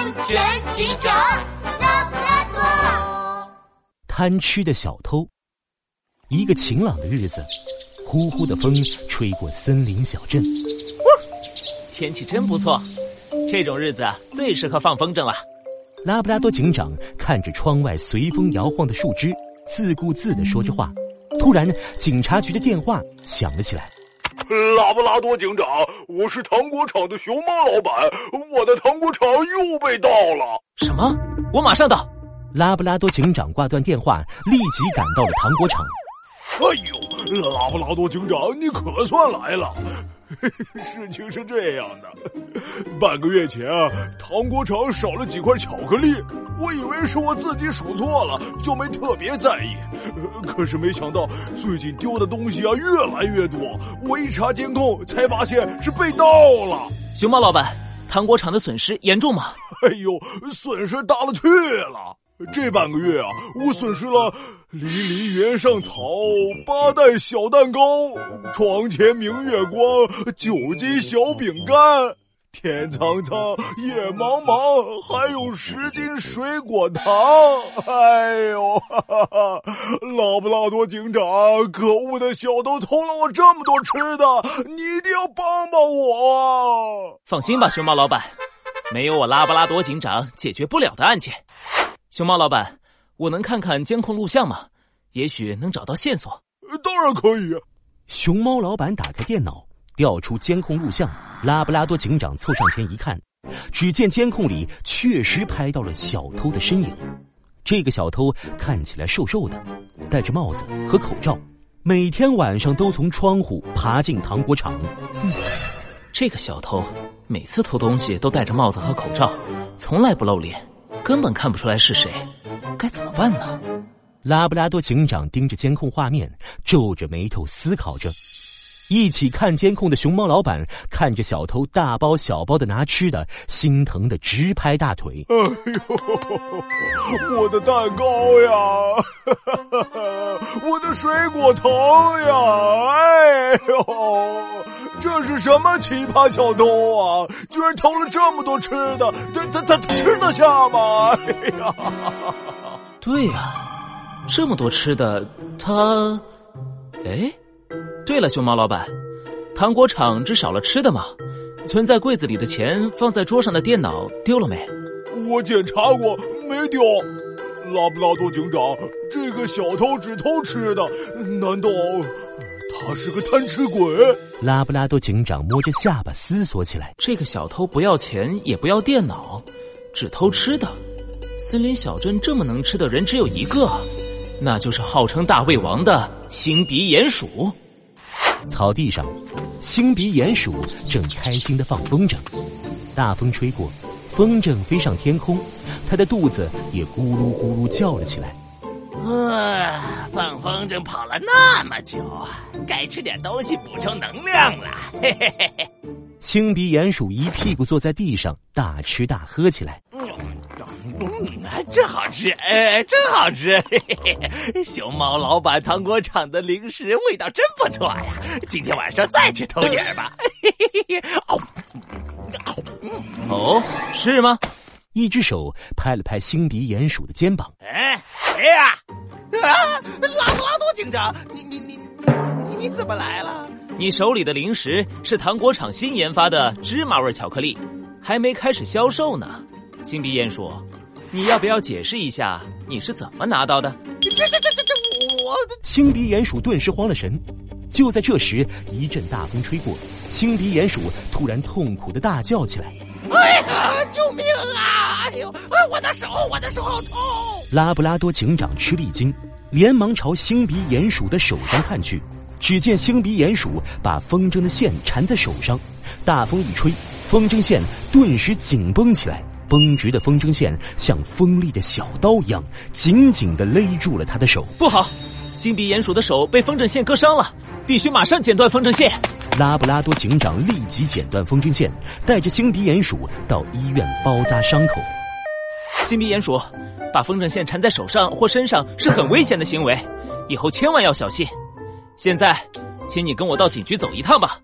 安全警长拉布拉多。贪吃的小偷。一个晴朗的日子，呼呼的风吹过森林小镇。天气真不错，这种日子最适合放风筝了。拉布拉多警长看着窗外随风摇晃的树枝，自顾自的说着话。突然，警察局的电话响了起来。拉布拉多警长，我是糖果厂的熊猫老板，我的糖果厂又被盗了。什么？我马上到。拉布拉多警长挂断电话，立即赶到了糖果厂。哎呦，拉布拉多警长，你可算来了！事情是这样的，半个月前啊，糖果厂少了几块巧克力，我以为是我自己数错了，就没特别在意。可是没想到最近丢的东西啊越来越多，我一查监控才发现是被盗了。熊猫老板，糖果厂的损失严重吗？哎呦，损失大了去了。这半个月啊，我损失了离离原上草、八袋小蛋糕、床前明月光、九斤小饼干、天苍苍、野茫茫，还有十斤水果糖。哎呦，哈哈哈！拉布拉多警长，可恶的小偷偷了我这么多吃的，你一定要帮帮我！放心吧，熊猫老板，没有我拉布拉多警长解决不了的案件。熊猫老板，我能看看监控录像吗？也许能找到线索。当然可以。熊猫老板打开电脑，调出监控录像。拉布拉多警长凑上前一看，只见监控里确实拍到了小偷的身影。这个小偷看起来瘦瘦的，戴着帽子和口罩，每天晚上都从窗户爬进糖果厂。嗯，这个小偷每次偷东西都戴着帽子和口罩，从来不露脸。根本看不出来是谁，该怎么办呢？拉布拉多警长盯着监控画面，皱着眉头思考着。一起看监控的熊猫老板看着小偷大包小包的拿吃的，心疼的直拍大腿。哎呦，我的蛋糕呀，我的水果糖呀，哎呦！这是什么奇葩小偷啊！居然偷了这么多吃的，他他他吃得下吗？哎呀，对呀，这么多吃的，他……哎，对了，熊猫老板，糖果厂只少了吃的吗？存在柜子里的钱，放在桌上的电脑丢了没？我检查过，没丢。拉布拉多警长，这个小偷只偷吃的，难道？他是个贪吃鬼。拉布拉多警长摸着下巴思索起来：这个小偷不要钱，也不要电脑，只偷吃的。森林小镇这么能吃的人只有一个，那就是号称大胃王的星鼻鼹鼠。草地上，星鼻鼹鼠正开心的放风筝。大风吹过，风筝飞上天空，它的肚子也咕噜咕噜叫了起来。啊，放风筝跑了那么久，该吃点东西补充能量了。嘿嘿嘿嘿，星鼻鼹鼠一屁股坐在地上，大吃大喝起来。嗯，真好吃，哎，真好吃。嘿嘿嘿，熊猫老板糖果厂的零食味道真不错呀，今天晚上再去偷点吧。嘿嘿嘿，哦，哦，是吗？一只手拍了拍星迪鼹鼠的肩膀。哎，谁呀？啊，拉布拉多警长，你你你你你怎么来了？你手里的零食是糖果厂新研发的芝麻味巧克力，还没开始销售呢。星迪鼹鼠，你要不要解释一下你是怎么拿到的？这这这这这我……星鼻鼹鼠顿时慌了神。就在这时，一阵大风吹过，星鼻鼹鼠突然痛苦的大叫起来。哎呀！救命啊！哎呦！哎，我的手，我的手好痛！拉布拉多警长吃了一惊，连忙朝星鼻鼹鼠的手上看去。只见星鼻鼹鼠把风筝的线缠在手上，大风一吹，风筝线顿时紧绷起来，绷直的风筝线像锋利的小刀一样，紧紧的勒住了他的手。不好！星鼻鼹鼠的手被风筝线割伤了，必须马上剪断风筝线。拉布拉多警长立即剪断风筝线，带着星鼻鼹鼠到医院包扎伤口。星鼻鼹鼠，把风筝线缠在手上或身上是很危险的行为，以后千万要小心。现在，请你跟我到警局走一趟吧。